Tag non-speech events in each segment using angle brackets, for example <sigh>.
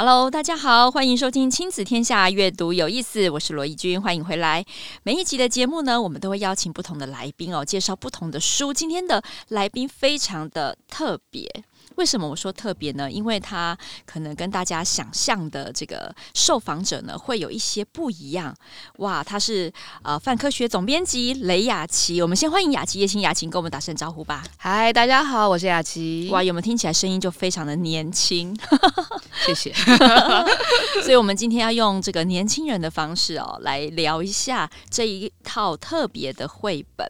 Hello，大家好，欢迎收听《亲子天下》阅读有意思，我是罗义君，欢迎回来。每一集的节目呢，我们都会邀请不同的来宾哦，介绍不同的书。今天的来宾非常的特别。为什么我说特别呢？因为他可能跟大家想象的这个受访者呢，会有一些不一样。哇，他是呃范科学总编辑雷雅琪。我们先欢迎雅琪，叶青雅琴跟我们打声招呼吧。嗨，大家好，我是雅琪。哇，有没有听起来声音就非常的年轻？<laughs> 谢谢。<laughs> 所以，我们今天要用这个年轻人的方式哦，来聊一下这一套特别的绘本。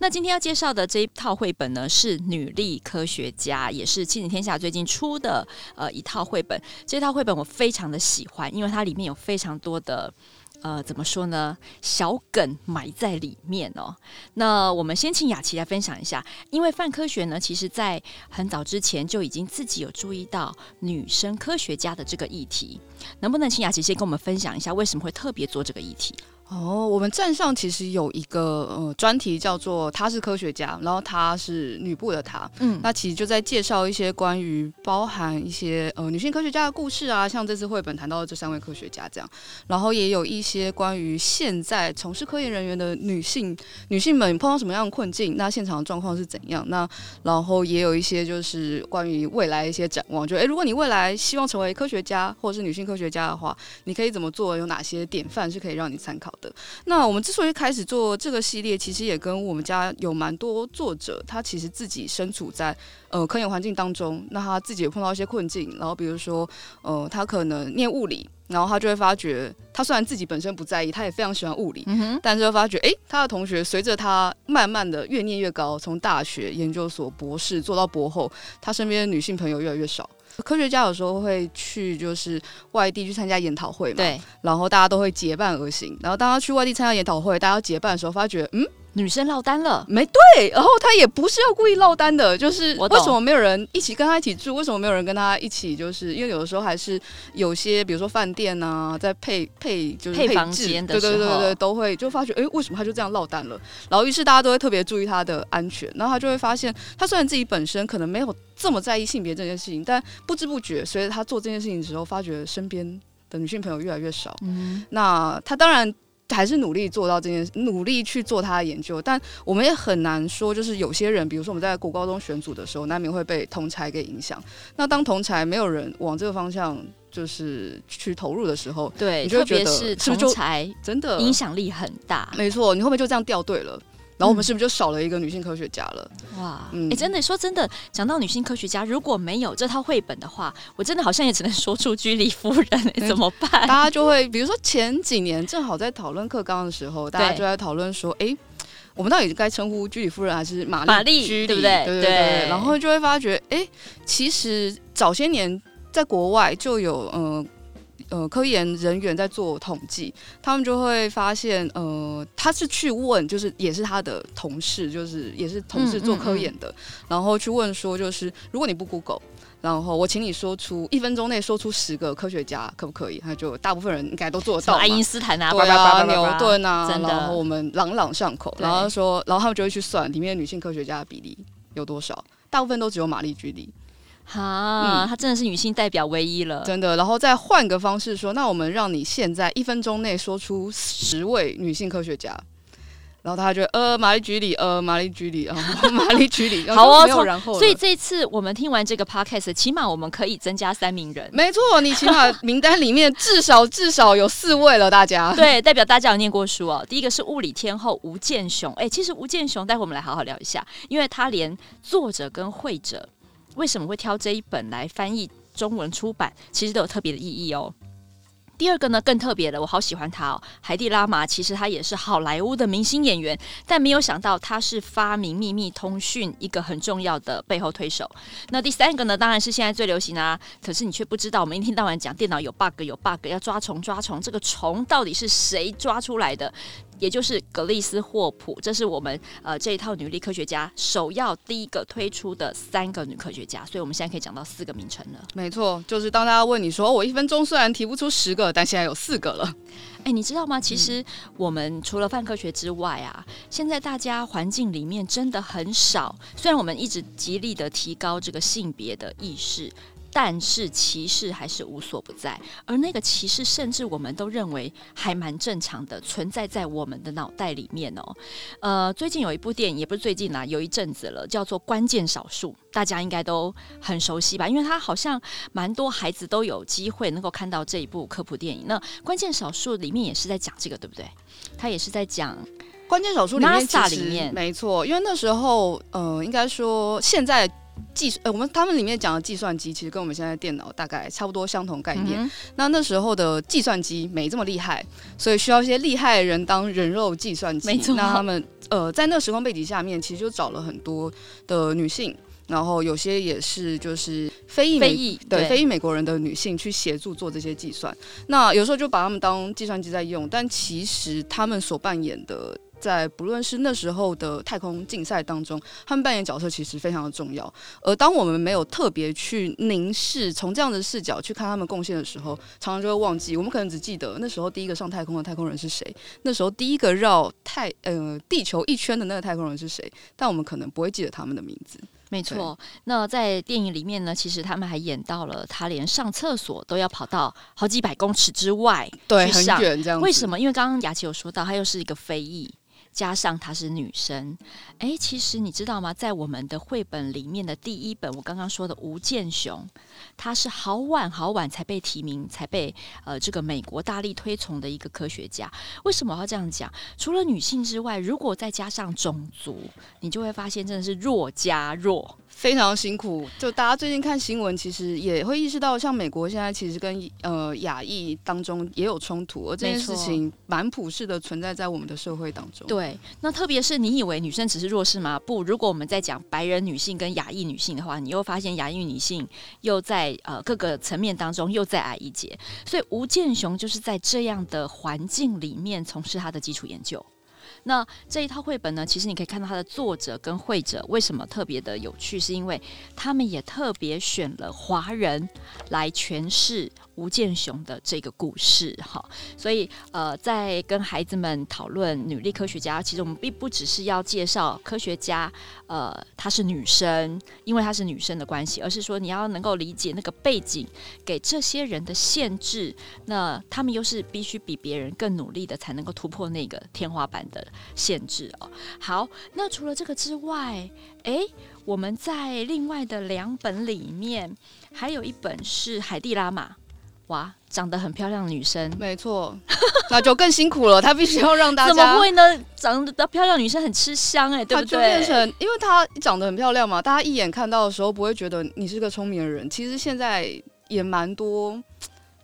那今天要介绍的这一套绘本呢，是女力科学家，也是亲子天下最近出的呃一套绘本，这套绘本我非常的喜欢，因为它里面有非常多的呃怎么说呢，小梗埋在里面哦。那我们先请雅琪来分享一下，因为范科学呢，其实在很早之前就已经自己有注意到女生科学家的这个议题，能不能请雅琪先跟我们分享一下，为什么会特别做这个议题？哦，我们站上其实有一个呃专题叫做“她是科学家”，然后她是女部的她，嗯，那其实就在介绍一些关于包含一些呃女性科学家的故事啊，像这次绘本谈到的这三位科学家这样，然后也有一些关于现在从事科研人员的女性女性们碰到什么样的困境，那现场的状况是怎样？那然后也有一些就是关于未来一些展望，就诶，如果你未来希望成为科学家或者是女性科学家的话，你可以怎么做？有哪些典范是可以让你参考的？那我们之所以开始做这个系列，其实也跟我们家有蛮多作者，他其实自己身处在呃科研环境当中，那他自己也碰到一些困境，然后比如说呃他可能念物理，然后他就会发觉，他虽然自己本身不在意，他也非常喜欢物理，嗯、但是会发觉，哎，他的同学随着他慢慢的越念越高，从大学、研究所、博士做到博后，他身边的女性朋友越来越少。科学家有时候会去就是外地去参加研讨会嘛，对，然后大家都会结伴而行。然后当他去外地参加研讨会，大家结伴的时候，发觉嗯，女生落单了，没对。然后他也不是要故意落单的，就是为什么没有人一起跟他一起住？为什么没有人跟他一起？就是因为有的时候还是有些，比如说饭店啊，在配配就是配，配房间的时候，对对对对，都会就发觉哎，为什么他就这样落单了？然后于是大家都会特别注意他的安全。然后他就会发现，他虽然自己本身可能没有。这么在意性别这件事情，但不知不觉随着他做这件事情的时候，发觉身边的女性朋友越来越少。嗯，那他当然还是努力做到这件事，努力去做他的研究，但我们也很难说，就是有些人，比如说我们在国高中选组的时候，难免会被同才给影响。那当同才没有人往这个方向就是去投入的时候，对，你就觉得特别是同才真的影响力很大。没错，你后面就这样掉队了。然后我们是不是就少了一个女性科学家了？哇，哎、真的说真的，讲到女性科学家，如果没有这套绘本的话，我真的好像也只能说出居里夫人、欸，怎么办？大家就会，比如说前几年正好在讨论课纲的时候，大家就在讨论说，哎对，我们到底该称呼居里夫人还是玛丽居里，对不对？对对对。然后就会发觉，哎，其实早些年在国外就有，嗯、呃。呃，科研人员在做统计，他们就会发现，呃，他是去问，就是也是他的同事，就是也是同事做科研的，嗯嗯嗯、然后去问说，就是如果你不 Google，然后我请你说出一分钟内说出十个科学家，可不可以？他就大部分人应该都做得到，爱因斯坦啊，对啊，牛顿啊，然后我们朗朗上口，然后说，然后他们就会去算里面女性科学家的比例有多少，大部分都只有玛丽居里。哈，她真的是女性代表唯一了，真的。然后再换个方式说，那我们让你现在一分钟内说出十位女性科学家，然后他就呃，玛丽居里，呃，玛丽居里，啊，玛丽居里，<laughs> <laughs> 好哦，没有然后。所以这次我们听完这个 podcast，起码我们可以增加三名人。没错，你起码名单里面至少至少有四位了，大家。<laughs> 对，代表大家有念过书哦。第一个是物理天后吴健雄，哎，其实吴健雄，待会我们来好好聊一下，因为他连作者跟会者。为什么会挑这一本来翻译中文出版？其实都有特别的意义哦。第二个呢，更特别的，我好喜欢他哦。海蒂拉玛其实他也是好莱坞的明星演员，但没有想到他是发明秘密通讯一个很重要的背后推手。那第三个呢，当然是现在最流行啊。可是你却不知道，我们一天到晚讲电脑有 bug 有 bug，要抓虫抓虫，这个虫到底是谁抓出来的？也就是格丽斯霍普，这是我们呃这一套女力科学家首要第一个推出的三个女科学家，所以我们现在可以讲到四个名称了。没错，就是当大家问你说，我一分钟虽然提不出十个，但现在有四个了。哎，你知道吗？其实我们除了泛科学之外啊，现在大家环境里面真的很少。虽然我们一直极力的提高这个性别的意识。但是歧视还是无所不在，而那个歧视甚至我们都认为还蛮正常的，存在在我们的脑袋里面哦。呃，最近有一部电影，也不是最近啦，有一阵子了，叫做《关键少数》，大家应该都很熟悉吧？因为它好像蛮多孩子都有机会能够看到这一部科普电影。那《关键少数》里面也是在讲这个，对不对？它也是在讲《关键少数》里面，里面没错，因为那时候，呃，应该说现在。计呃，我们他们里面讲的计算机，其实跟我们现在电脑大概差不多相同概念。嗯、那那时候的计算机没这么厉害，所以需要一些厉害的人当人肉计算机。没错。那他们呃，在那个时空背景下面，其实就找了很多的女性，然后有些也是就是非裔非裔对非裔美国人的女性去协助做这些计算。那有时候就把他们当计算机在用，但其实他们所扮演的。在不论是那时候的太空竞赛当中，他们扮演角色其实非常的重要。而当我们没有特别去凝视，从这样的视角去看他们贡献的时候，常常就会忘记。我们可能只记得那时候第一个上太空的太空人是谁，那时候第一个绕太呃地球一圈的那个太空人是谁，但我们可能不会记得他们的名字。没错。那在电影里面呢，其实他们还演到了他连上厕所都要跑到好几百公尺之外，对，很远这样。为什么？因为刚刚雅琪有说到，他又是一个非裔。加上她是女生，诶，其实你知道吗？在我们的绘本里面的第一本，我刚刚说的吴健雄，他是好晚好晚才被提名，才被呃这个美国大力推崇的一个科学家。为什么要这样讲？除了女性之外，如果再加上种族，你就会发现真的是弱加弱。非常辛苦，就大家最近看新闻，其实也会意识到，像美国现在其实跟呃亚裔当中也有冲突，而这件事情蛮普世的存在在我们的社会当中。对，那特别是你以为女生只是弱势吗？不，如果我们在讲白人女性跟亚裔女性的话，你又发现亚裔女性又在呃各个层面当中又再矮一截。所以吴健雄就是在这样的环境里面从事他的基础研究。那这一套绘本呢，其实你可以看到它的作者跟绘者为什么特别的有趣，是因为他们也特别选了华人来诠释。吴健雄的这个故事，哈，所以呃，在跟孩子们讨论女力科学家，其实我们并不只是要介绍科学家，呃，她是女生，因为她是女生的关系，而是说你要能够理解那个背景给这些人的限制，那他们又是必须比别人更努力的，才能够突破那个天花板的限制哦。好，那除了这个之外，诶，我们在另外的两本里面，还有一本是海蒂拉玛。哇，长得很漂亮的女生，没错，<laughs> 那就更辛苦了。她必须要让大家怎么会呢？长得漂亮女生很吃香哎、欸，对不对？就变成，因为她长得很漂亮嘛，大家一眼看到的时候不会觉得你是个聪明的人。其实现在也蛮多，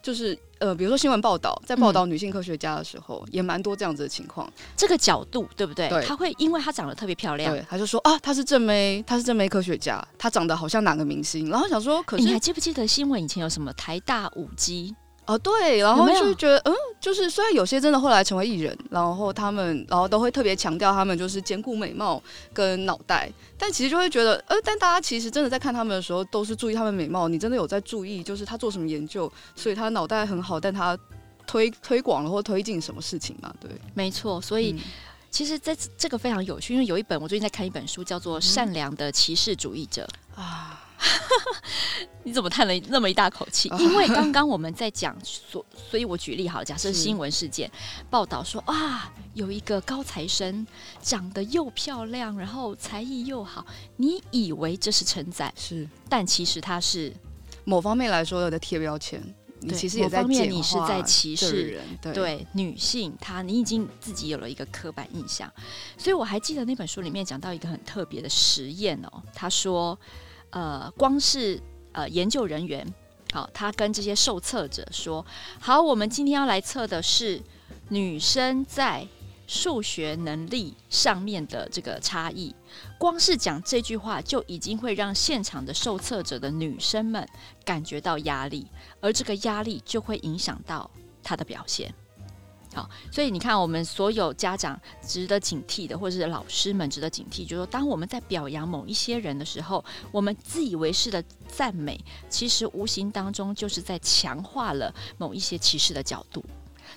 就是。呃，比如说新闻报道，在报道女性科学家的时候，嗯、也蛮多这样子的情况。这个角度对不对？对，他会因为她长得特别漂亮，对，他就说啊，她是正妹，她是正妹科学家，她长得好像哪个明星。然后想说，可是你还记不记得新闻以前有什么台大舞姬？哦，对，然后就觉得，嗯，就是虽然有些真的后来成为艺人，然后他们，然后都会特别强调他们就是兼顾美貌跟脑袋，但其实就会觉得，呃，但大家其实真的在看他们的时候，都是注意他们美貌，你真的有在注意，就是他做什么研究，所以他脑袋很好，但他推推广了或推进什么事情嘛？对，没错，所以、嗯、其实这这个非常有趣，因为有一本我最近在看一本书，叫做《善良的歧视主义者》啊。<laughs> 你怎么叹了那么一大口气？因为刚刚我们在讲，所 <laughs> 所以我举例好，假设新闻事件报道说啊，有一个高材生长得又漂亮，然后才艺又好，你以为这是称赞，是，但其实他是某方面来说有的贴标签，你其实也在面你是在歧视人，对，对女性，她你已经自己有了一个刻板印象，所以我还记得那本书里面讲到一个很特别的实验哦，他说。呃，光是呃研究人员，好，他跟这些受测者说：“好，我们今天要来测的是女生在数学能力上面的这个差异。”光是讲这句话，就已经会让现场的受测者的女生们感觉到压力，而这个压力就会影响到她的表现。好，所以你看，我们所有家长值得警惕的，或者是老师们值得警惕，就是说，当我们在表扬某一些人的时候，我们自以为是的赞美，其实无形当中就是在强化了某一些歧视的角度。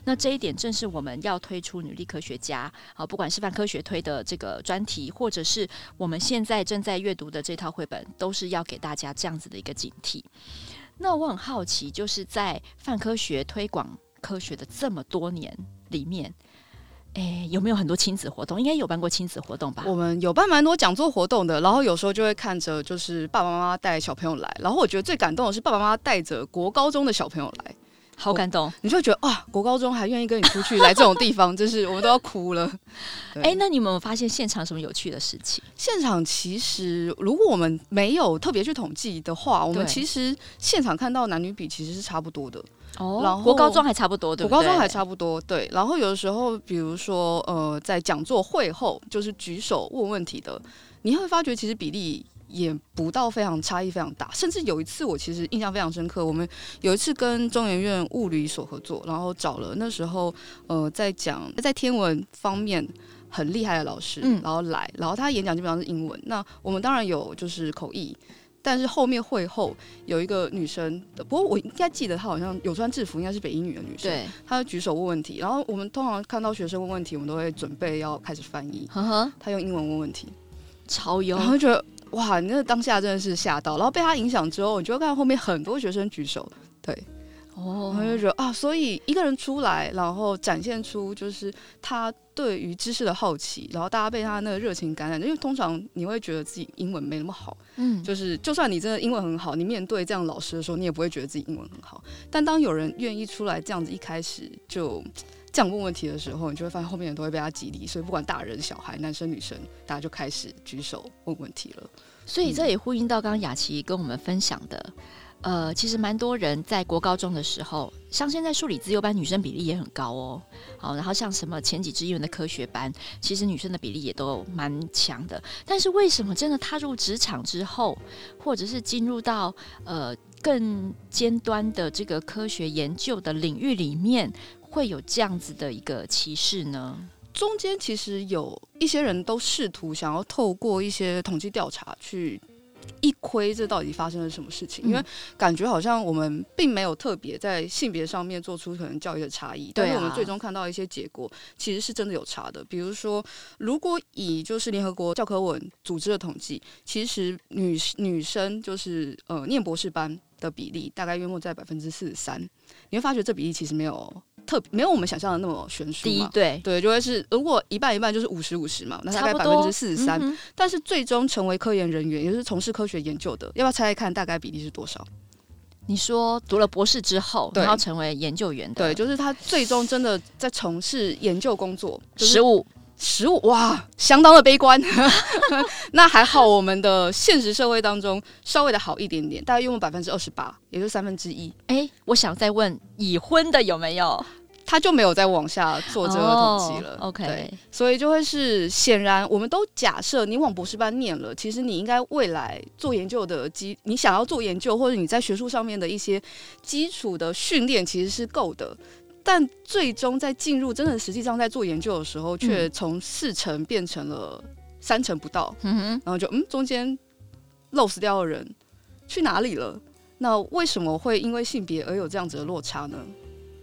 那这一点正是我们要推出女力科学家，好，不管是范科学推的这个专题，或者是我们现在正在阅读的这套绘本，都是要给大家这样子的一个警惕。那我很好奇，就是在范科学推广。科学的这么多年里面，哎，有没有很多亲子活动？应该有办过亲子活动吧？我们有办蛮多讲座活动的，然后有时候就会看着就是爸爸妈妈带小朋友来，然后我觉得最感动的是爸爸妈妈带着国高中的小朋友来，好感动，你就会觉得哇，国高中还愿意跟你出去来这种地方，真是我们都要哭了。哎，那你有没有发现现场什么有趣的事情？现场其实如果我们没有特别去统计的话，我们其实现场看到男女比其实是差不多的。哦，然后国高中还差不多，对不对？国高中还差不多，对。然后有的时候，比如说，呃，在讲座会后，就是举手问问题的，你会发觉其实比例也不到非常差异非常大。甚至有一次，我其实印象非常深刻，我们有一次跟中研院物理所合作，然后找了那时候呃在讲在天文方面很厉害的老师，然后来，然后他演讲基本上是英文。那我们当然有就是口译。但是后面会后有一个女生，不过我应该记得她好像有穿制服，应该是北英女的女生。对，她举手问问题，然后我们通常看到学生问问题，我们都会准备要开始翻译。呵呵，她用英文问问题，超优，然后觉得哇，你那个当下真的是吓到，然后被他影响之后，你就会看到后面很多学生举手，对。哦，我就觉得啊，所以一个人出来，然后展现出就是他对于知识的好奇，然后大家被他那个热情感染。因为通常你会觉得自己英文没那么好，嗯，就是就算你真的英文很好，你面对这样老师的时候，你也不会觉得自己英文很好。但当有人愿意出来这样子一开始就这样问问题的时候，你就会发现后面人都会被他激励。所以不管大人小孩、男生女生，大家就开始举手问问题了。所以这也呼应到刚刚雅琪跟我们分享的。呃，其实蛮多人在国高中的时候，像现在数理资优班女生比例也很高哦。好，然后像什么前几志愿的科学班，其实女生的比例也都蛮强的。但是为什么真的踏入职场之后，或者是进入到呃更尖端的这个科学研究的领域里面，会有这样子的一个歧视呢？中间其实有一些人都试图想要透过一些统计调查去。一窥这到底发生了什么事情？因为感觉好像我们并没有特别在性别上面做出可能教育的差异，但是我们最终看到一些结果，其实是真的有差的。比如说，如果以就是联合国教科文组织的统计，其实女女生就是呃念博士班的比例大概约莫在百分之四十三，你会发觉这比例其实没有。特没有我们想象的那么悬殊嘛？对对，就会是如果一半一半就是五十五十嘛，那大概百分之四十三。但是最终成为科研人员，也就是从事科学研究的，要不要猜猜看大概比例是多少？你说读了博士之后，然后成为研究员的，对，就是他最终真的在从事研究工作，十五。十五哇，相当的悲观。<laughs> 那还好，我们的现实社会当中稍微的好一点点，大概用了百分之二十八，也就是三分之一。哎、欸，我想再问，已婚的有没有？他就没有再往下做这个统计了。Oh, OK，对，所以就会是显然，我们都假设你往博士班念了，其实你应该未来做研究的基，你想要做研究或者你在学术上面的一些基础的训练其实是够的。但最终在进入真的实际上在做研究的时候，却从四成变成了三成不到。嗯哼，然后就嗯，中间漏死掉的人去哪里了？那为什么会因为性别而有这样子的落差呢？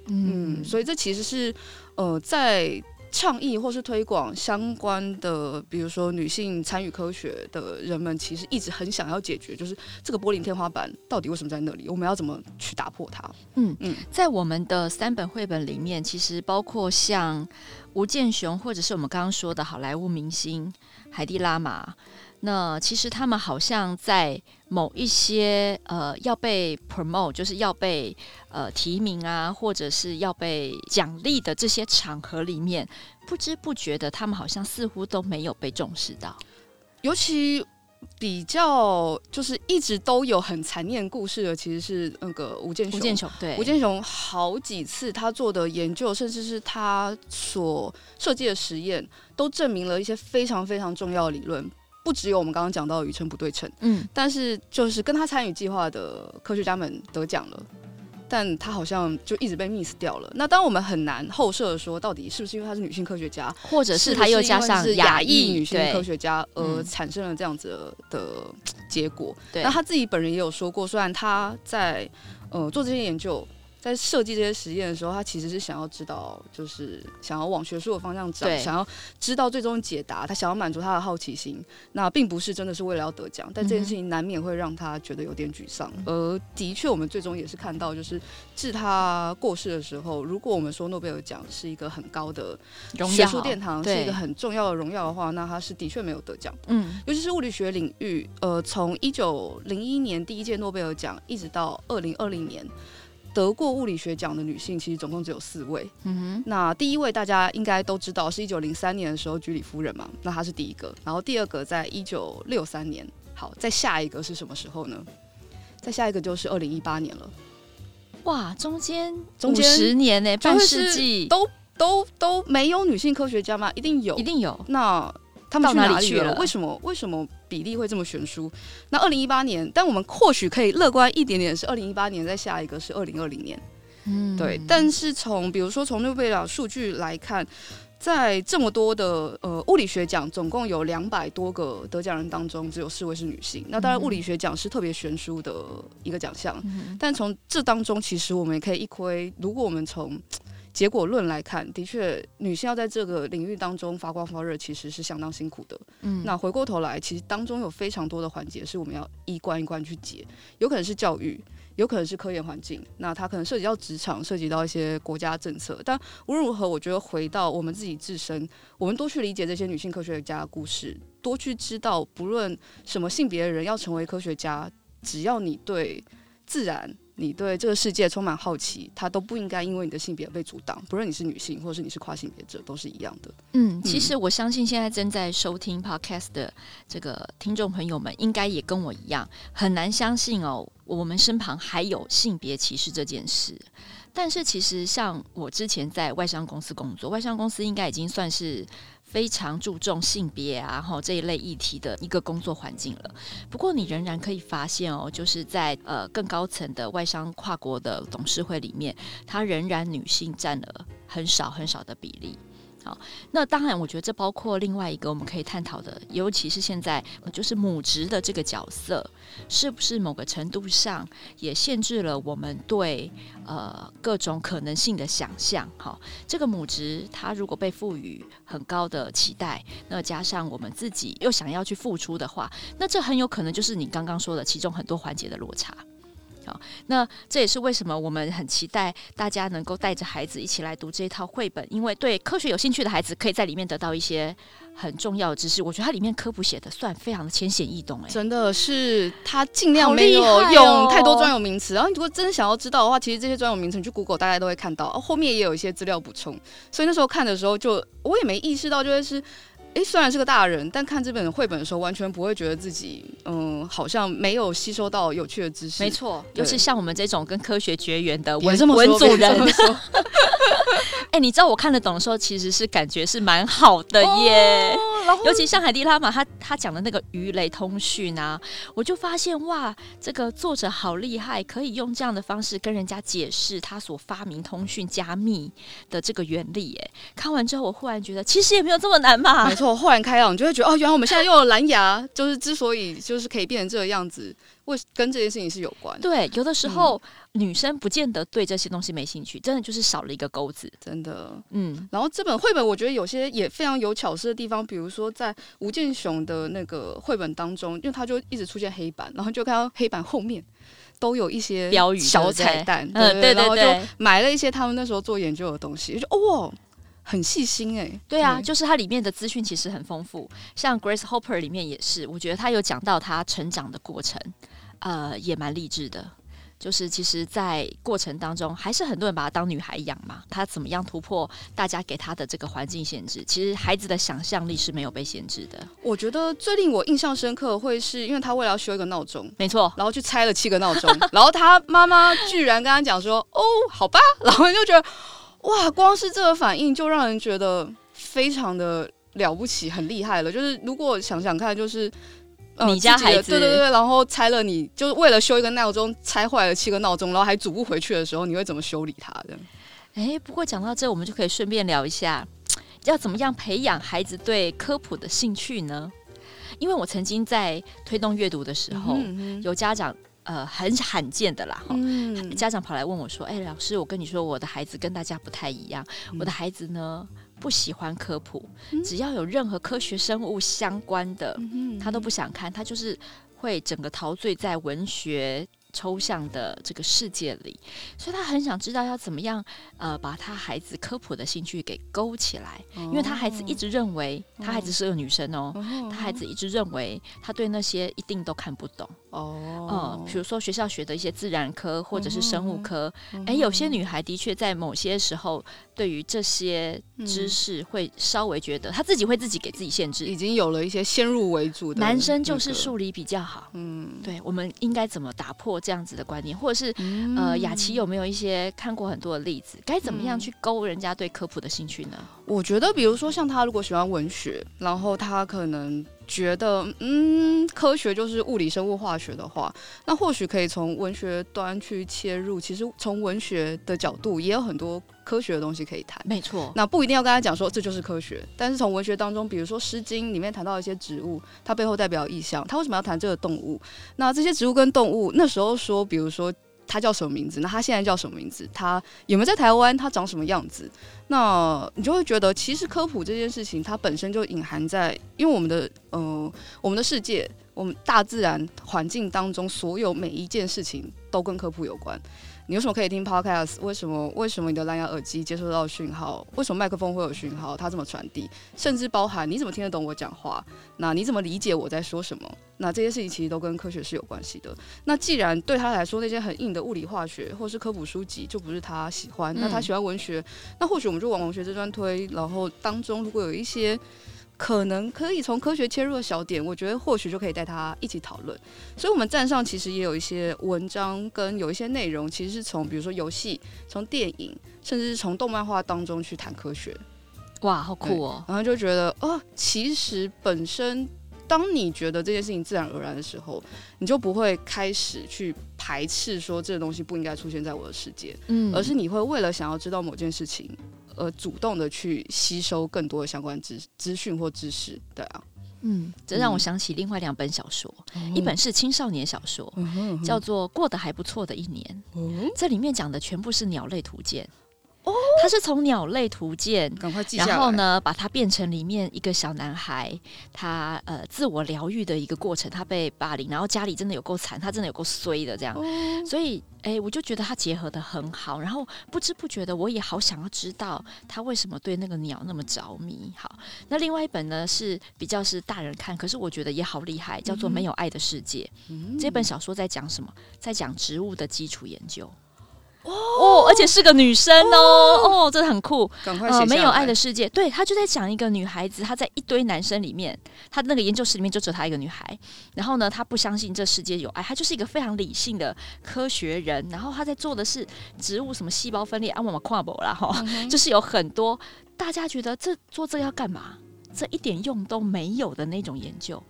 嗯，所以这其实是呃在。倡议或是推广相关的，比如说女性参与科学的人们，其实一直很想要解决，就是这个玻璃天花板到底为什么在那里？我们要怎么去打破它？嗯嗯，在我们的三本绘本里面，其实包括像吴健雄，或者是我们刚刚说的好莱坞明星海蒂拉玛。那其实他们好像在某一些呃要被 promote，就是要被呃提名啊，或者是要被奖励的这些场合里面，不知不觉的，他们好像似乎都没有被重视到。尤其比较就是一直都有很残念故事的，其实是那个吴建雄。吴建雄对吴建雄好几次他做的研究，甚至是他所设计的实验，都证明了一些非常非常重要的理论。不只有我们刚刚讲到的宇称不对称，嗯，但是就是跟他参与计划的科学家们得奖了，但他好像就一直被 miss 掉了。那当我们很难后设说，到底是不是因为他是女性科学家，或者是他又加上亚裔女性科学家而产生了这样子的，的结果？对，那他自己本人也有说过，虽然他在呃做这些研究。在设计这些实验的时候，他其实是想要知道，就是想要往学术的方向找，想要知道最终解答，他想要满足他的好奇心。那并不是真的是为了要得奖，但这件事情难免会让他觉得有点沮丧。嗯、而的确，我们最终也是看到，就是至他过世的时候，如果我们说诺贝尔奖是一个很高的学术殿堂，是一个很重要的荣耀的话，那他是的确没有得奖。嗯，尤其是物理学领域，呃，从一九零一年第一届诺贝尔奖一直到二零二零年。得过物理学奖的女性其实总共只有四位。嗯哼，那第一位大家应该都知道，是一九零三年的时候居里夫人嘛，那她是第一个。然后第二个在一九六三年。好，再下一个是什么时候呢？再下一个就是二零一八年了。哇，中间中间十年呢，半世纪都都都没有女性科学家吗？一定有，一定有。那他们去哪里去了？为什么？为什么？比例会这么悬殊？那二零一八年，但我们或许可以乐观一点点，是二零一八年，再下一个是二零二零年。嗯，对。但是从比如说从诺贝尔数据来看，在这么多的呃物理学奖，总共有两百多个得奖人当中，只有四位是女性。那当然，物理学奖是特别悬殊的一个奖项。嗯，但从这当中，其实我们也可以一窥，如果我们从结果论来看，的确，女性要在这个领域当中发光发热，其实是相当辛苦的。嗯，那回过头来，其实当中有非常多的环节是我们要一关一关去解，有可能是教育，有可能是科研环境，那它可能涉及到职场，涉及到一些国家政策。但无论如何，我觉得回到我们自己自身，我们多去理解这些女性科学家的故事，多去知道，不论什么性别的人要成为科学家，只要你对自然。你对这个世界充满好奇，他都不应该因为你的性别被阻挡。不论你是女性，或者是你是跨性别者，都是一样的。嗯，其实我相信现在正在收听 Podcast 的这个听众朋友们，应该也跟我一样，很难相信哦，我们身旁还有性别歧视这件事。但是其实像我之前在外商公司工作，外商公司应该已经算是。非常注重性别啊，哈这一类议题的一个工作环境了。不过你仍然可以发现哦，就是在呃更高层的外商跨国的董事会里面，它仍然女性占了很少很少的比例。好，那当然，我觉得这包括另外一个我们可以探讨的，尤其是现在就是母职的这个角色，是不是某个程度上也限制了我们对呃各种可能性的想象？好，这个母职它如果被赋予很高的期待，那加上我们自己又想要去付出的话，那这很有可能就是你刚刚说的其中很多环节的落差。好，那这也是为什么我们很期待大家能够带着孩子一起来读这一套绘本，因为对科学有兴趣的孩子可以在里面得到一些很重要的知识。我觉得它里面科普写的算非常的浅显易懂，哎，真的是它尽量没有用太多专有名词。然后你如果真的想要知道的话，其实这些专有名词你去 Google 大家都会看到，后面也有一些资料补充。所以那时候看的时候就，就我也没意识到，就会是。诶，虽然是个大人，但看这本绘本的时候，完全不会觉得自己，嗯，好像没有吸收到有趣的知识。没错，尤其像我们这种跟科学绝缘的文文组人。哎、欸，你知道我看得懂的时候，其实是感觉是蛮好的耶。哦、尤其像海蒂拉玛，他他讲的那个鱼雷通讯啊，我就发现哇，这个作者好厉害，可以用这样的方式跟人家解释他所发明通讯加密的这个原理。耶。看完之后，我忽然觉得，其实也没有这么难嘛。没错，豁然开朗，你就会觉得哦，原来我们现在用了蓝牙，<laughs> 就是之所以就是可以变成这个样子。为跟这件事情是有关。对，有的时候、嗯、女生不见得对这些东西没兴趣，真的就是少了一个钩子，真的。嗯，然后这本绘本我觉得有些也非常有巧思的地方，比如说在吴健雄的那个绘本当中，因为他就一直出现黑板，然后就看到黑板后面都有一些标语、小彩蛋，嗯，对对对，然后就买了一些他们那时候做研究的东西，就哦，很细心哎、欸。对啊，就是它里面的资讯其实很丰富，像 Grace Hopper 里面也是，我觉得他有讲到他成长的过程。呃，也蛮励志的，就是其实，在过程当中，还是很多人把她当女孩养嘛。她怎么样突破大家给她的这个环境限制？其实孩子的想象力是没有被限制的。我觉得最令我印象深刻，会是因为她为了要修一个闹钟，没错，然后去拆了七个闹钟，<laughs> 然后她妈妈居然跟她讲说：“哦，好吧。”然后就觉得哇，光是这个反应就让人觉得非常的了不起，很厉害了。就是如果想想看，就是。呃、你家孩子，对对对，然后拆了你，就是为了修一个闹钟，拆坏了七个闹钟，然后还组不回去的时候，你会怎么修理它的？哎，不过讲到这，我们就可以顺便聊一下，<tsk> 要怎么样培养孩子对科普的兴趣呢？因为我曾经在推动阅读的时候，嗯嗯有家长。呃，很罕见的啦，哈、嗯，家长跑来问我说：“哎、欸，老师，我跟你说，我的孩子跟大家不太一样，嗯、我的孩子呢不喜欢科普，嗯、只要有任何科学生物相关的，嗯、他都不想看，他就是会整个陶醉在文学。”抽象的这个世界里，所以他很想知道要怎么样呃把他孩子科普的兴趣给勾起来，哦、因为他孩子一直认为他孩子是个女生哦，哦他孩子一直认为他对那些一定都看不懂哦，嗯，比如说学校学的一些自然科或者是生物科，哎、哦，有些女孩的确在某些时候对于这些知识会稍微觉得他自己会自己给自己限制，已经有了一些先入为主的、那个、男生就是数理比较好，嗯，对，我们应该怎么打破？这样子的观念，或者是、嗯、呃，雅琪有没有一些看过很多的例子？该怎么样去勾人家对科普的兴趣呢？我觉得，比如说像他如果喜欢文学，然后他可能觉得嗯，科学就是物理、生物、化学的话，那或许可以从文学端去切入。其实从文学的角度，也有很多科学的东西可以谈。没错，那不一定要跟他讲说这就是科学，但是从文学当中，比如说《诗经》里面谈到一些植物，它背后代表意象，他为什么要谈这个动物？那这些植物跟动物那时候说，比如说。它叫什么名字？那它现在叫什么名字？它有没有在台湾？它长什么样子？那你就会觉得，其实科普这件事情，它本身就隐含在，因为我们的呃，我们的世界，我们大自然环境当中，所有每一件事情都跟科普有关。你为什么可以听 podcast？为什么？为什么你的蓝牙耳机接收到讯号？为什么麦克风会有讯号？它怎么传递？甚至包含你怎么听得懂我讲话？那你怎么理解我在说什么？那这些事情其实都跟科学是有关系的。那既然对他来说那些很硬的物理化学或是科普书籍就不是他喜欢，那他喜欢文学，嗯、那或许我们就往文学这端推。然后当中如果有一些。可能可以从科学切入的小点，我觉得或许就可以带他一起讨论。所以，我们站上其实也有一些文章跟有一些内容，其实是从比如说游戏、从电影，甚至是从动漫画当中去谈科学。哇，好酷哦！然后就觉得，哦，其实本身，当你觉得这件事情自然而然的时候，你就不会开始去排斥说这个东西不应该出现在我的世界，嗯，而是你会为了想要知道某件事情。呃，主动的去吸收更多的相关资资讯或知识，对啊，嗯，这让我想起另外两本小说，嗯、一本是青少年小说，叫做《过得还不错的一年》，嗯，这里面讲的全部是鸟类图鉴。哦，他是从鸟类图鉴，赶快记下来，然后呢，把它变成里面一个小男孩，他呃自我疗愈的一个过程。他被霸凌，然后家里真的有够惨，他真的有够衰的这样。哦、所以，哎、欸，我就觉得他结合的很好。然后不知不觉的，我也好想要知道他为什么对那个鸟那么着迷。好，那另外一本呢是比较是大人看，可是我觉得也好厉害，叫做《没有爱的世界》。嗯、这本小说在讲什么？在讲植物的基础研究。哦，而且是个女生哦，哦，哦，真的很酷。赶快写下来。没有爱的世界，对，他就在讲一个女孩子，她在一堆男生里面，她那个研究室里面就只有她一个女孩。然后呢，她不相信这世界有爱，她就是一个非常理性的科学人。然后她在做的是植物什么细胞分裂，啊，我们跨博了哈，就是有很多大家觉得这做这个要干嘛？这一点用都没有的那种研究。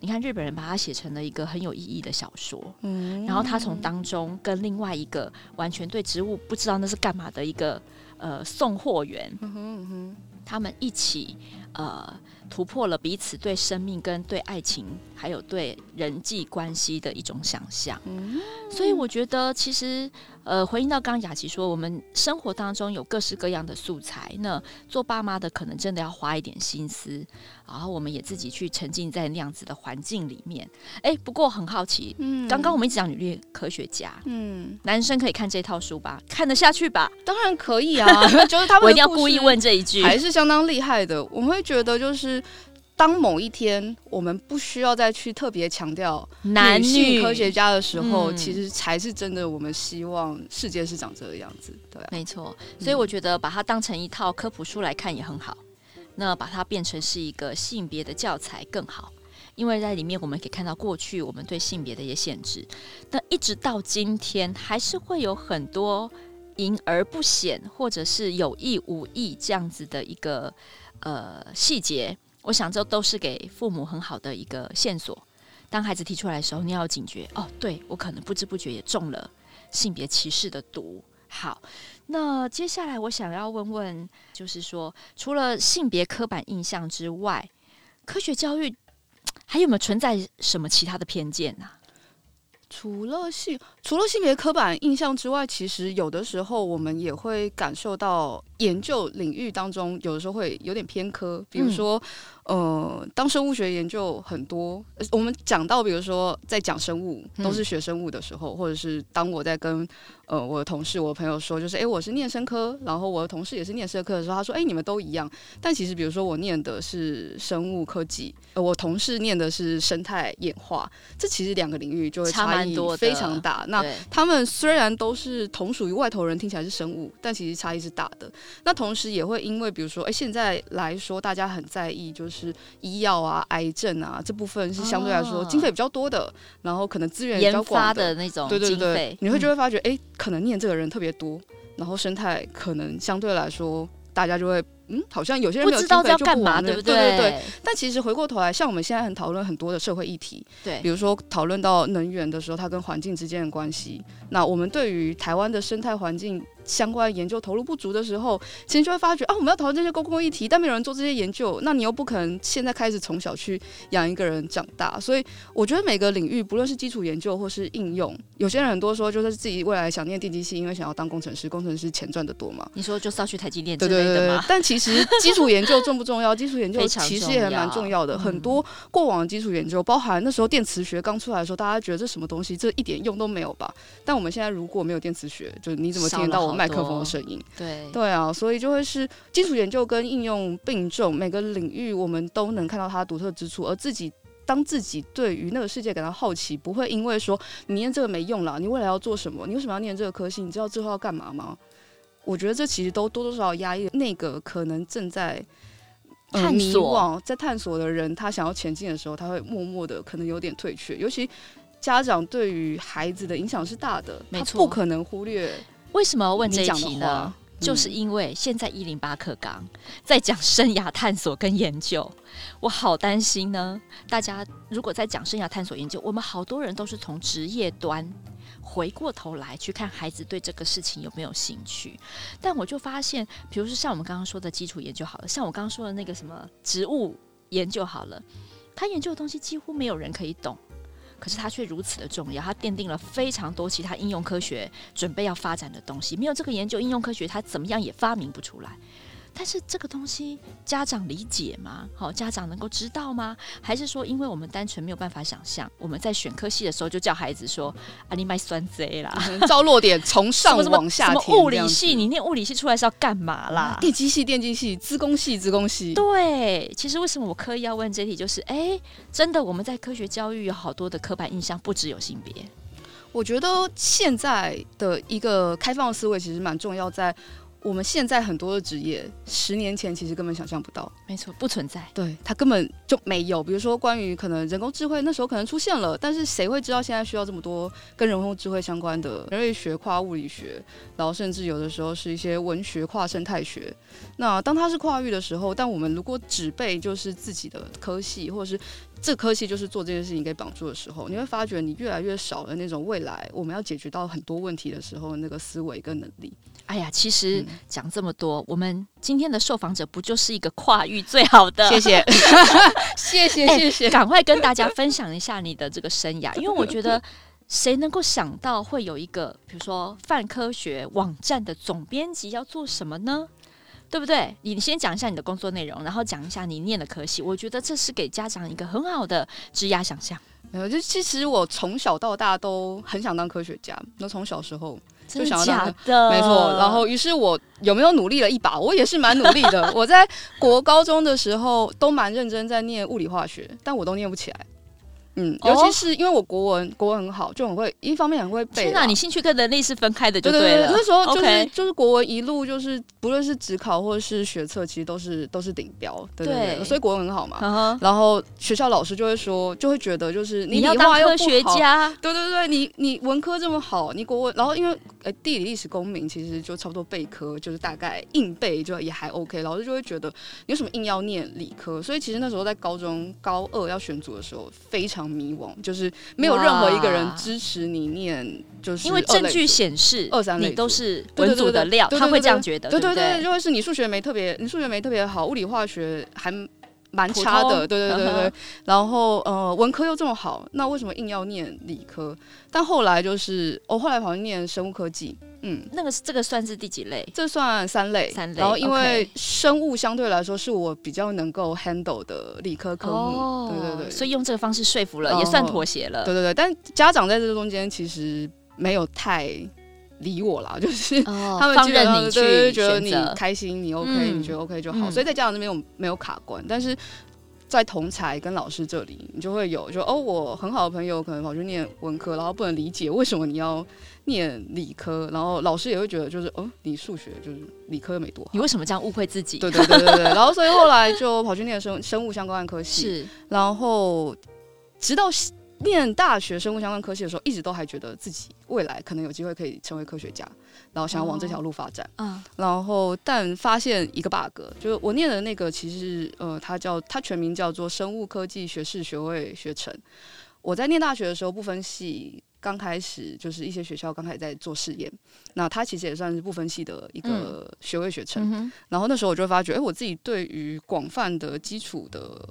你看日本人把它写成了一个很有意义的小说，嗯，然后他从当中跟另外一个完全对植物不知道那是干嘛的一个呃送货员，嗯哼嗯哼，他们一起呃突破了彼此对生命跟对爱情还有对人际关系的一种想象，嗯，所以我觉得其实。呃，回应到刚刚雅琪说，我们生活当中有各式各样的素材，那做爸妈的可能真的要花一点心思，然后我们也自己去沉浸在那样子的环境里面。哎、欸，不过很好奇，嗯，刚刚我们一直讲女力科学家，嗯，男生可以看这套书吧？看得下去吧？当然可以啊，<laughs> 就是他们，我一定要故意问这一句，还是相当厉害的。我们会觉得就是。当某一天我们不需要再去特别强调男女科学家的时候，其实才是真的。我们希望世界是长这个样子，对，没错。所以我觉得把它当成一套科普书来看也很好。那把它变成是一个性别的教材更好，因为在里面我们可以看到过去我们对性别的一些限制，那一直到今天还是会有很多隐而不显，或者是有意无意这样子的一个呃细节。我想这都是给父母很好的一个线索，当孩子提出来的时候，你要有警觉哦。对，我可能不知不觉也中了性别歧视的毒。好，那接下来我想要问问，就是说，除了性别刻板印象之外，科学教育还有没有存在什么其他的偏见呢、啊？除了性除了性别刻板印象之外，其实有的时候我们也会感受到研究领域当中有的时候会有点偏科，比如说。嗯呃，当生物学研究很多，我们讲到，比如说在讲生物，都是学生物的时候，嗯、或者是当我在跟呃我的同事、我的朋友说，就是哎、欸，我是念生科，然后我的同事也是念生科的时候，他说，哎、欸，你们都一样。但其实，比如说我念的是生物科技，呃，我同事念的是生态演化，这其实两个领域就会差异非常大。那他们虽然都是同属于外头人，听起来是生物，但其实差异是大的。那同时也会因为，比如说，哎、欸，现在来说，大家很在意就是。是医药啊、癌症啊这部分是相对来说经费比较多的，然后可能资源比较广的，的那种对对对，你会就会发觉，哎、嗯，可能念这个人特别多，然后生态可能相对来说大家就会。嗯，好像有些人不知道要干嘛，对不对？对对对。但其实回过头来，像我们现在很讨论很多的社会议题，对，比如说讨论到能源的时候，它跟环境之间的关系。那我们对于台湾的生态环境相关研究投入不足的时候，其实就会发觉啊，我们要讨论这些公共议题，但没有人做这些研究，那你又不可能现在开始从小去养一个人长大。所以我觉得每个领域，不论是基础研究或是应用，有些人很多说就是自己未来想念电机系，因为想要当工程师，工程师钱赚得多嘛。你说就是要去台积电之类的吗？对对对对，但其实基础研究重不重要？基础研究其实也还蛮重要的。<laughs> 很多过往的基础研究，包含那时候电磁学刚出来的时候，大家觉得这什么东西，这一点用都没有吧？但我们现在如果没有电磁学，就是你怎么听得到我麦克风的声音？对对啊，所以就会是基础研究跟应用并重，每个领域我们都能看到它独特之处，而自己当自己对于那个世界感到好奇，不会因为说你念这个没用了，你未来要做什么？你为什么要念这个科系？你知道最后要干嘛吗？我觉得这其实都多多少少压抑那个可能正在、呃、探索、在探索的人，他想要前进的时候，他会默默的可能有点退却。尤其家长对于孩子的影响是大的，没错，不可能忽略。为什么要问这一题呢？就是因为现在一零八课纲在讲生涯探索跟研究，我好担心呢。大家如果在讲生涯探索研究，我们好多人都是从职业端。回过头来去看孩子对这个事情有没有兴趣，但我就发现，比如说像我们刚刚说的基础研究好了，像我刚刚说的那个什么植物研究好了，他研究的东西几乎没有人可以懂，可是它却如此的重要，它奠定了非常多其他应用科学准备要发展的东西，没有这个研究，应用科学它怎么样也发明不出来。但是这个东西家长理解吗？好，家长能够知道吗？还是说，因为我们单纯没有办法想象，我们在选科系的时候就叫孩子说：“啊，你卖酸贼啦，<laughs> 着落点从上往下填。”什么物理系？你念物理系出来是要干嘛啦？电机系、电机系、资工系、资工系。对，其实为什么我刻意要问这题？就是，哎、欸，真的，我们在科学教育有好多的刻板印象，不只有性别。我觉得现在的一个开放思维其实蛮重要，在。我们现在很多的职业，十年前其实根本想象不到，没错，不存在，对，它根本就没有。比如说，关于可能人工智慧，那时候可能出现了，但是谁会知道现在需要这么多跟人工智慧相关的人类学跨物理学，然后甚至有的时候是一些文学跨生态学。那当它是跨域的时候，但我们如果只被就是自己的科系，或者是这科系就是做这件事情给绑住的时候，你会发觉你越来越少的那种未来我们要解决到很多问题的时候那个思维跟能力。哎呀，其实讲这么多，嗯，我们今天的受访者不就是一个跨域最好的？<laughs> 谢谢，谢谢，谢谢。赶快跟大家分享一下你的这个生涯，因为我觉得谁能够想到会有一个，比如说泛科学网站的总编辑要做什么呢？对不对？你先讲一下你的工作内容，然后讲一下你念的科系。我觉得这是给家长一个很好的职涯想象。没有，就其实我从小到大都很想当科学家，那从小时候。就想要当的没错，然后于是我有没有努力了一把？我也是蛮努力的。我在国高中的时候都蛮认真在念物理化学，但我都念不起来。嗯，尤其是因为我国文国文很好，就很会一方面很会背。那你兴趣跟能力是分开的，就对了。对对对，那时候就是、就是国文一路就是不论是职考或者是学测，其实都是都是顶标。对对对，所以国文很好嘛。Uh. 然后学校老师就会说，就会觉得就是你，要当科学家。对对对，你你文科这么好，你国文，然后因为呃地理历史公民其实就差不多背科，就是大概硬背就也还 OK。老师就会觉得你为什么硬要念理科？所以其实那时候在高中高二要选组的时候，非常。常迷惘，就是没有任何一个人支持你念，就是因为证据显示二三类你都是文组的料，他会这样觉得，对对对，对，就会是你数学没特别，你数学没特别好，物理化学还。蛮差的，对对对对，对，然后呃，文科又这么好，那为什么硬要念理科？但后来就是，我、哦、后来跑去念生物科技，嗯，那个这个算是第几类？这算三类，三类。然后因为生物相对来说是我比较能够 handle 的理科科目，哦、对对对，所以用这个方式说服了，也算妥协了。对对对，但家长在这中间其实没有太。理我啦，<laughs> 就是、哦、他们基本上你去觉得你开心，你 OK，、嗯、你觉得 OK 就好。所以在家长那边我没有卡关，但是在同才跟老师这里，你就会有，就哦，我很好的朋友可能跑去念文科，然后不能理解为什么你要念理科，然后老师也会觉得就是哦，你数学就是理科又没多好，你为什么这样误会自己？对对对对对，然后所以后来就跑去念生生物相关的科系，<laughs> 是，然后直到。念大学生物相关科系的时候，一直都还觉得自己未来可能有机会可以成为科学家，然后想要往这条路发展。嗯、哦，然后但发现一个 bug，就是我念的那个其实呃，它叫它全名叫做生物科技学士学位学程。我在念大学的时候，不分系刚开始就是一些学校刚开始在做试验，那它其实也算是不分系的一个学位学程。嗯、然后那时候我就发觉，哎，我自己对于广泛的基础的。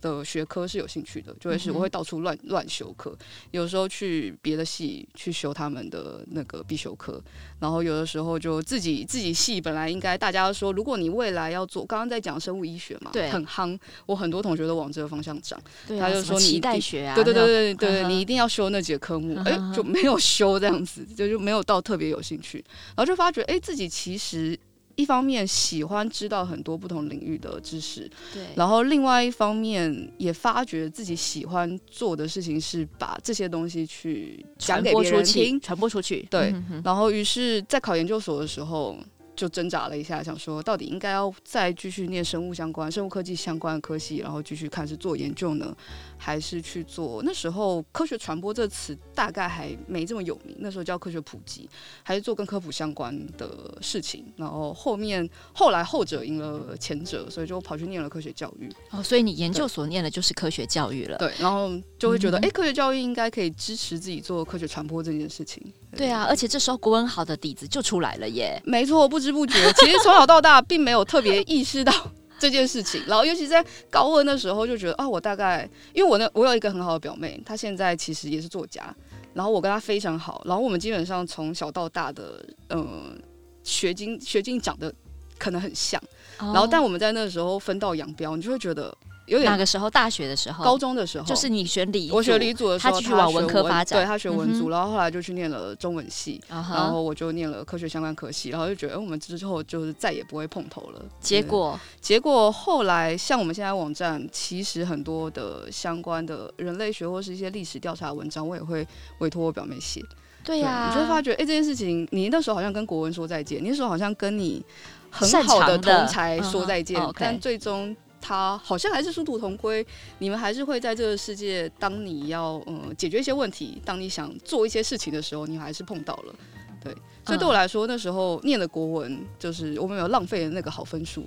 的学科是有兴趣的，就会是我会到处乱乱修课，有时候去别的系去修他们的那个必修课，然后有的时候就自己自己系本来应该大家说，如果你未来要做，刚刚在讲生物医学嘛，对，很夯，我很多同学都往这个方向长，对啊，他就说你脐带学啊，对对对对对，对，你一定要修那节科目，哎、欸，就没有修这样子，就就没有到特别有兴趣，然后就发觉哎、欸，自己其实。一方面喜欢知道很多不同领域的知识，对，然后另外一方面也发觉自己喜欢做的事情是把这些东西去讲给别人听，传播出去。对，然后于是，在考研究所的时候。就挣扎了一下，想说到底应该要再继续念生物相关、生物科技相关的科系，然后继续看是做研究呢，还是去做？那时候科学传播这词大概还没这么有名，那时候叫科学普及，还是做跟科普相关的事情。然后后面后来后者赢了前者，所以就跑去念了科学教育。哦，所以你研究所念的就是科学教育了。对，然后就会觉得，哎、嗯，科学教育应该可以支持自己做科学传播这件事情。对啊，而且这时候国文好的底子就出来了耶。没错，不知不觉，<laughs> 其实从小到大并没有特别意识到这件事情。然后，尤其在高二那时候，就觉得啊，我大概因为我那我有一个很好的表妹，她现在其实也是作家，然后我跟她非常好，然后我们基本上从小到大的嗯、呃、学经学经长得可能很像，然后但我们在那个时候分道扬镳，你就会觉得。有点哪个时候？大学的时候，高中的时候，就是你选理，我学理组的时候，他继续往文科发展。对，他学文组，嗯，然后后来就去念了中文系，uh. 然后我就念了科学相关科系，然后就觉得，哎，我们之后就是再也不会碰头了。结果，结果后来，像我们现在网站，其实很多的相关的人类学或是一些历史调查文章，我也会委托我表妹写。对呀，啊，你就会发觉，哎，这件事情，你那时候好像跟国文说再见，你那时候好像跟你很好的同才说再见，uh. 但最终。他好像还是殊途同归，你们还是会在这个世界。当你要嗯解决一些问题，当你想做一些事情的时候，你还是碰到了。对，所以对我来说，那时候念的国文就是我们有浪费的那个好分数。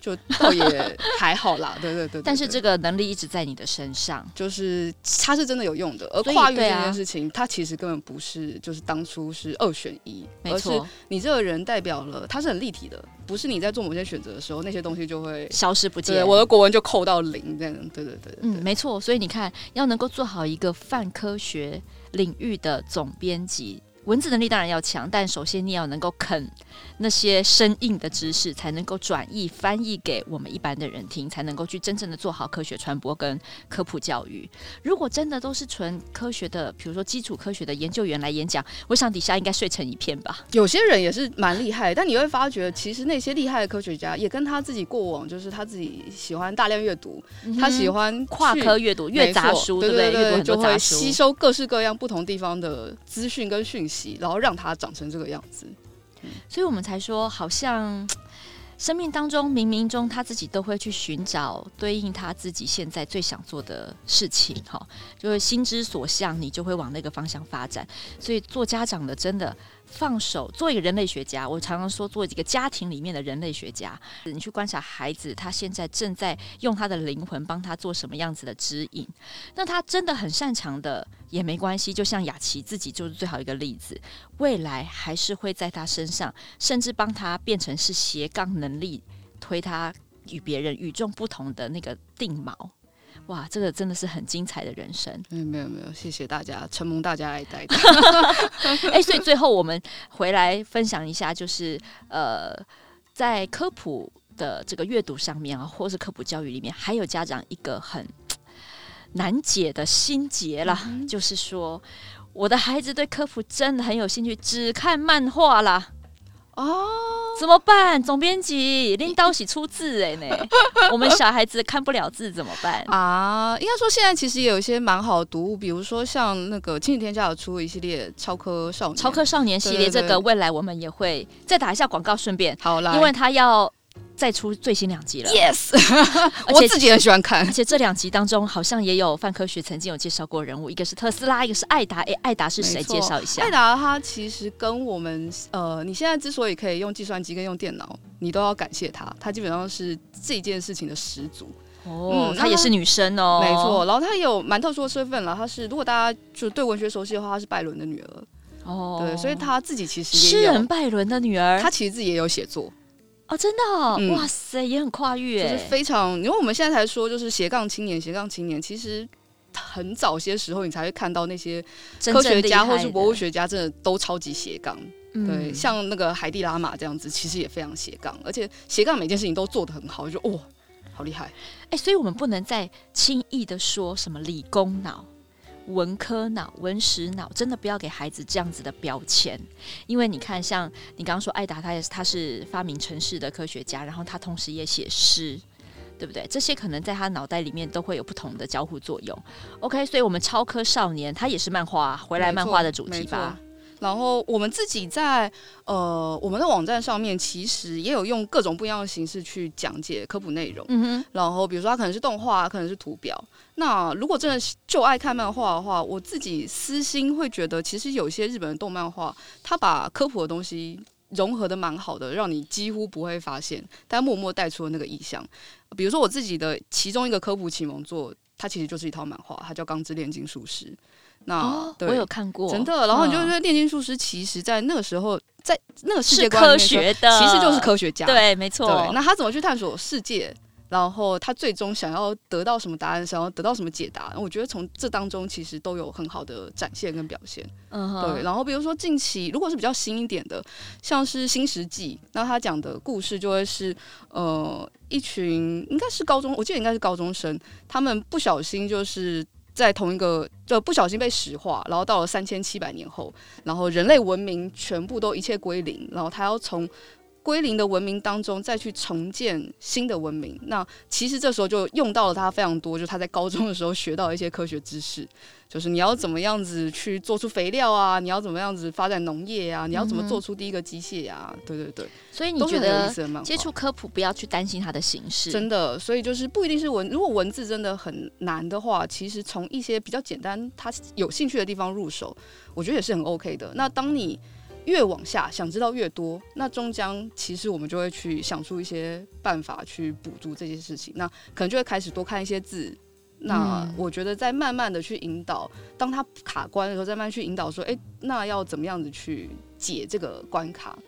就倒也还好啦，<laughs> 对对对，对。但是这个能力一直在你的身上，就是它是真的有用的。而跨越这件事情，它其实根本不是，就是当初是二选一，没错。而是你这个人代表了，它是很立体的，不是你在做某些选择的时候，那些东西就会消失不见。我的国文就扣到零，这样，对对对，对。嗯，没错。所以你看，要能够做好一个泛科学领域的总编辑。文字能力当然要强，但首先你要能够啃那些生硬的知识，才能够转译翻译给我们一般的人听，才能够去真正的做好科学传播跟科普教育。如果真的都是纯科学的，比如说基础科学的研究员来演讲，我想底下应该睡成一片吧。有些人也是蛮厉害，但你会发觉，其实那些厉害的科学家也跟他自己过往，就是他自己喜欢大量阅读、嗯，他喜欢跨科阅读、阅杂书，对不对？阅读很多杂书，就会吸收各式各样不同地方的资讯跟讯息。然后让他长成这个样子，所以我们才说，好像生命当中冥冥中他自己都会去寻找对应他自己现在最想做的事情，哈，就是心之所向，你就会往那个方向发展。所以做家长的真的放手做一个人类学家，我常常说做一个家庭里面的人类学家。你去观察孩子，他现在正在用他的灵魂帮他做什么样子的指引。那他真的很擅长的也没关系，就像雅琪自己就是最好一个例子。未来还是会在他身上，甚至帮他变成是斜杠能力，推他与别人与众不同的那个定锚。哇，这个真的是很精彩的人生。嗯，没有没有，谢谢大家，承蒙大家爱戴。<laughs> 哎，所以最后我们回来分享一下，就是呃，在科普的这个阅读上面啊，或是科普教育里面，还有家长一个很难解的心结啦，嗯、就是说，我的孩子对科普真的很有兴趣，只看漫画啦。哦，怎么办？总编辑拎刀洗出字哎呢，<laughs> 我们小孩子看不了字怎么办啊？应该说现在其实也有一些蛮好的读物，比如说像那个亲子天下有出一系列超科少年，超科少年系列，这个未来我们也会再打一下广告，顺便好啦，因为他要。再出最新两集了，Yes，<laughs> 我自己很喜欢看。而且这两集当中好像也有范科学曾经有介绍过人物，一个是特斯拉，一个是艾达。哎，艾达是谁？介绍一下。艾达他其实跟我们呃，你现在之所以可以用计算机跟用电脑，你都要感谢他。他基本上是这件事情的始祖。哦，她、嗯、也是女生哦，没错。然后她有蛮特殊的身份了，她是如果大家就对文学熟悉的话，她是拜伦的女儿。哦，对，所以她自己其实诗人拜伦的女儿，她其实自己也有写作。哦，真的、哦嗯，哇塞，也很跨越，就是非常。因为我们现在才说，就是斜杠青年，斜杠青年，其实很早些时候，你才会看到那些科学家或是博物学家，真的都超级斜杠。对，像那个海蒂拉玛这样子，其实也非常斜杠，而且斜杠每件事情都做得很好，就哦，好厉害。哎、欸，所以我们不能再轻易的说什么理工脑。文科脑、文史脑，真的不要给孩子这样子的标签，因为你看，像你刚刚说，艾达他也是，他是发明城市的科学家，然后他同时也写诗，对不对？这些可能在他脑袋里面都会有不同的交互作用。OK，所以我们超科少年他也是漫画，回来漫画的主题吧。然后我们自己在呃我们的网站上面，其实也有用各种不一样的形式去讲解科普内容。嗯哼。然后比如说它可能是动画，可能是图表。那如果真的就爱看漫画的话，我自己私心会觉得，其实有些日本的动漫画，它把科普的东西融合的蛮好的，让你几乎不会发现，但默默带出了那个意象。比如说我自己的其中一个科普启蒙作，它其实就是一套漫画，它叫《钢之炼金术师》。那、我有看过，真的。然后你就觉得炼金术师其实，在那个时候，在那个世界科学的，其实就是科学家。对，没错。对，那他怎么去探索世界？然后他最终想要得到什么答案？想要得到什么解答？我觉得从这当中其实都有很好的展现跟表现。嗯，对。然后比如说近期，如果是比较新一点的，像是《新石纪》，那他讲的故事就会是呃，一群应该是高中，我记得应该是高中生，他们不小心就是。在同一个就不小心被石化，然后到了三千七百年后，然后人类文明全部都一切归零，然后他要从归零的文明当中再去重建新的文明。那其实这时候就用到了他非常多，就是他在高中的时候学到一些科学知识。就是你要怎么样子去做出肥料啊？你要怎么样子发展农业啊？你要怎么做出第一个机械啊？对对对，所以你觉得接触科普不要去担心它的形式，真的。所以就是不一定是文，如果文字真的很难的话，其实从一些比较简单、他有兴趣的地方入手，我觉得也是很 OK 的。那当你越往下想知道越多，那终将其实我们就会去想出一些办法去补足这些事情。那可能就会开始多看一些字。那我觉得在慢慢的去引导，当他卡关的时候，再慢慢去引导说，哎、欸，那要怎么样子去解这个关卡？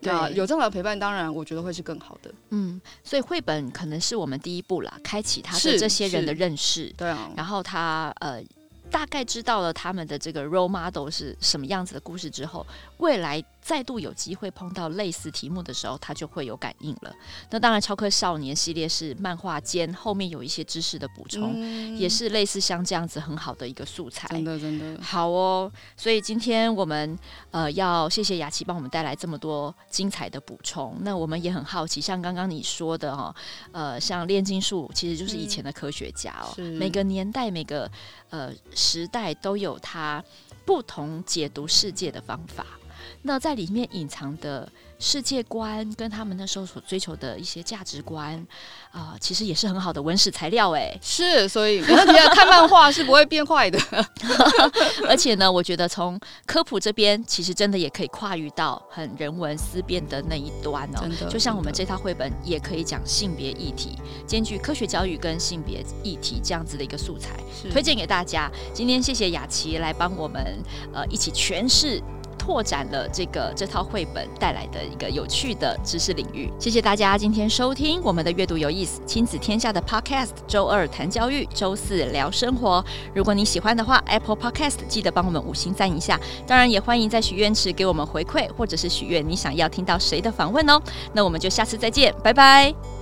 对，有这样的陪伴，当然我觉得会是更好的。嗯，所以绘本可能是我们第一步啦，开启他对这些人的认识。对啊，然后他呃。大概知道了他们的这个 role model 是什么样子的故事之后，未来再度有机会碰到类似题目的时候，他就会有感应了。那当然，超科少年系列是漫画间后面有一些知识的补充，嗯，也是类似像这样子很好的一个素材。真的，真的好哦。所以今天我们呃要谢谢雅琪帮我们带来这么多精彩的补充。那我们也很好奇，像刚刚你说的哦，呃，像炼金术其实就是以前的科学家哦，嗯，每个年代每个。呃，时代都有它不同解读世界的方法。那在里面隐藏的世界观跟他们那时候所追求的一些价值观啊、呃，其实也是很好的文史材料哎。是，所以觉得看漫画是不会变坏的。<laughs> 而且呢，我觉得从科普这边，其实真的也可以跨越到很人文思辨的那一端哦。就像我们这套绘本也可以讲性别议题，兼具科学教育跟性别议题这样子的一个素材，推荐给大家。今天谢谢雅琪来帮我们呃一起诠释。拓展了这个这套绘本带来的一个有趣的知识领域。谢谢大家今天收听我们的阅读有意思亲子天下的 Podcast。周二谈教育，周四聊生活。如果你喜欢的话，Apple Podcast 记得帮我们五星赞一下。当然也欢迎在许愿池给我们回馈，或者是许愿你想要听到谁的访问哦。那我们就下次再见，拜拜。